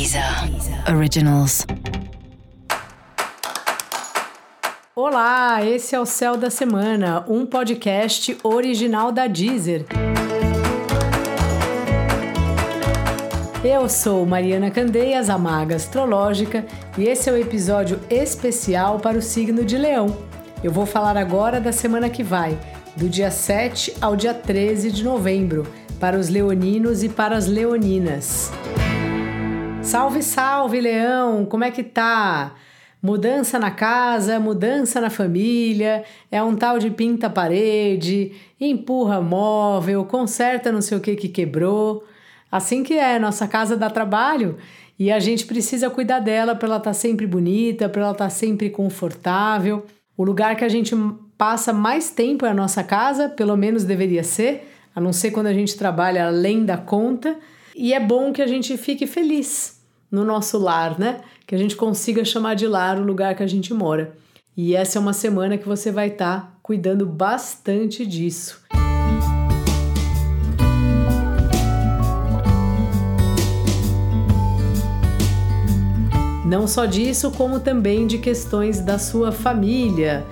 Deezer Originals. Olá, esse é o Céu da Semana, um podcast original da Deezer. Eu sou Mariana Candeias, a maga astrológica, e esse é o episódio especial para o signo de Leão. Eu vou falar agora da semana que vai, do dia 7 ao dia 13 de novembro, para os leoninos e para as leoninas. Salve, salve, Leão! Como é que tá? Mudança na casa, mudança na família, é um tal de pinta parede, empurra móvel, conserta não sei o que que quebrou. Assim que é, nossa casa dá trabalho e a gente precisa cuidar dela para ela estar tá sempre bonita, para ela estar tá sempre confortável. O lugar que a gente passa mais tempo é a nossa casa, pelo menos deveria ser, a não ser quando a gente trabalha além da conta. E é bom que a gente fique feliz no nosso lar, né? Que a gente consiga chamar de lar o lugar que a gente mora. E essa é uma semana que você vai estar tá cuidando bastante disso. Não só disso, como também de questões da sua família,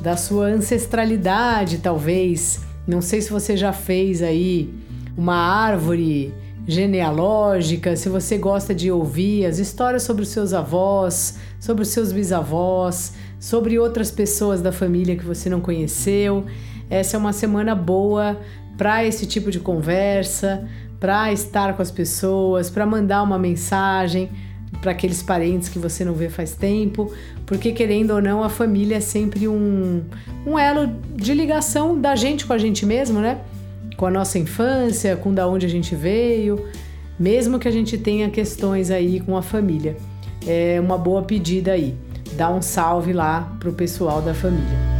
da sua ancestralidade, talvez. Não sei se você já fez aí uma árvore genealógica, se você gosta de ouvir as histórias sobre os seus avós, sobre os seus bisavós, sobre outras pessoas da família que você não conheceu. Essa é uma semana boa para esse tipo de conversa, para estar com as pessoas, para mandar uma mensagem para aqueles parentes que você não vê faz tempo, porque querendo ou não, a família é sempre um, um elo de ligação da gente com a gente mesmo, né? Com a nossa infância, com da onde a gente veio, mesmo que a gente tenha questões aí com a família. É uma boa pedida aí. Dá um salve lá pro pessoal da família.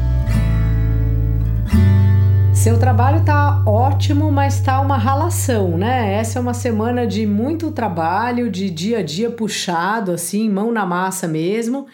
Seu trabalho tá ótimo, mas tá uma ralação, né? Essa é uma semana de muito trabalho, de dia a dia puxado, assim, mão na massa mesmo,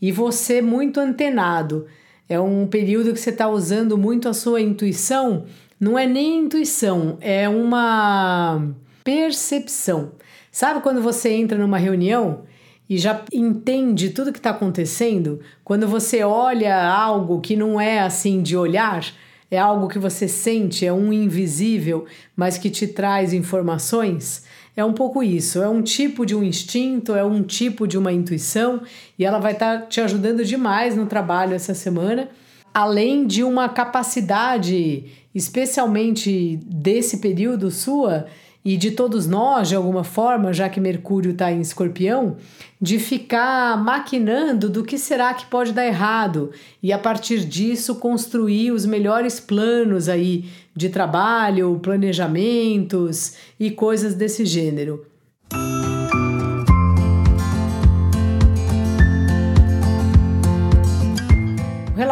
e você muito antenado. É um período que você está usando muito a sua intuição não é nem intuição, é uma percepção. Sabe quando você entra numa reunião e já entende tudo que está acontecendo? Quando você olha algo que não é assim de olhar, é algo que você sente, é um invisível, mas que te traz informações? É um pouco isso, é um tipo de um instinto, é um tipo de uma intuição e ela vai estar tá te ajudando demais no trabalho essa semana, além de uma capacidade especialmente desse período sua e de todos nós, de alguma forma, já que Mercúrio está em escorpião, de ficar maquinando do que será que pode dar errado e a partir disso construir os melhores planos aí de trabalho, planejamentos e coisas desse gênero.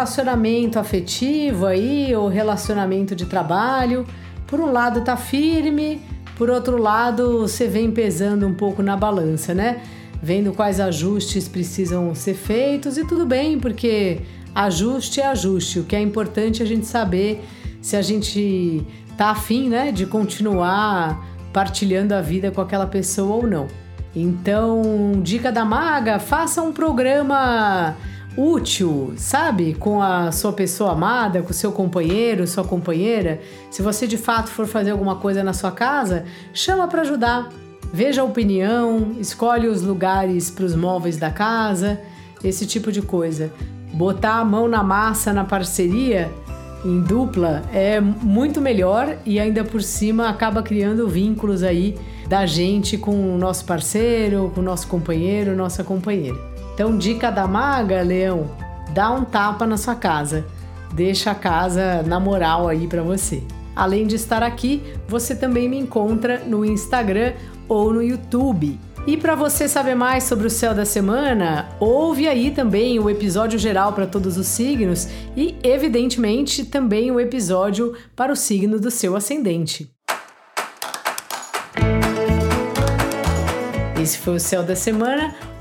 Relacionamento afetivo aí, ou relacionamento de trabalho, por um lado tá firme, por outro lado você vem pesando um pouco na balança, né? Vendo quais ajustes precisam ser feitos e tudo bem, porque ajuste é ajuste. O que é importante é a gente saber se a gente tá afim, né, de continuar partilhando a vida com aquela pessoa ou não. Então, dica da maga, faça um programa útil, sabe? Com a sua pessoa amada, com o seu companheiro, sua companheira. Se você de fato for fazer alguma coisa na sua casa, chama para ajudar. Veja a opinião, escolhe os lugares para os móveis da casa, esse tipo de coisa. Botar a mão na massa na parceria em dupla é muito melhor e ainda por cima acaba criando vínculos aí da gente com o nosso parceiro, com o nosso companheiro, nossa companheira. Então, dica da maga, Leão, dá um tapa na sua casa. Deixa a casa na moral aí para você. Além de estar aqui, você também me encontra no Instagram ou no YouTube. E para você saber mais sobre o céu da semana, ouve aí também o episódio geral para todos os signos e, evidentemente, também o episódio para o signo do seu ascendente. Esse foi o Céu da Semana,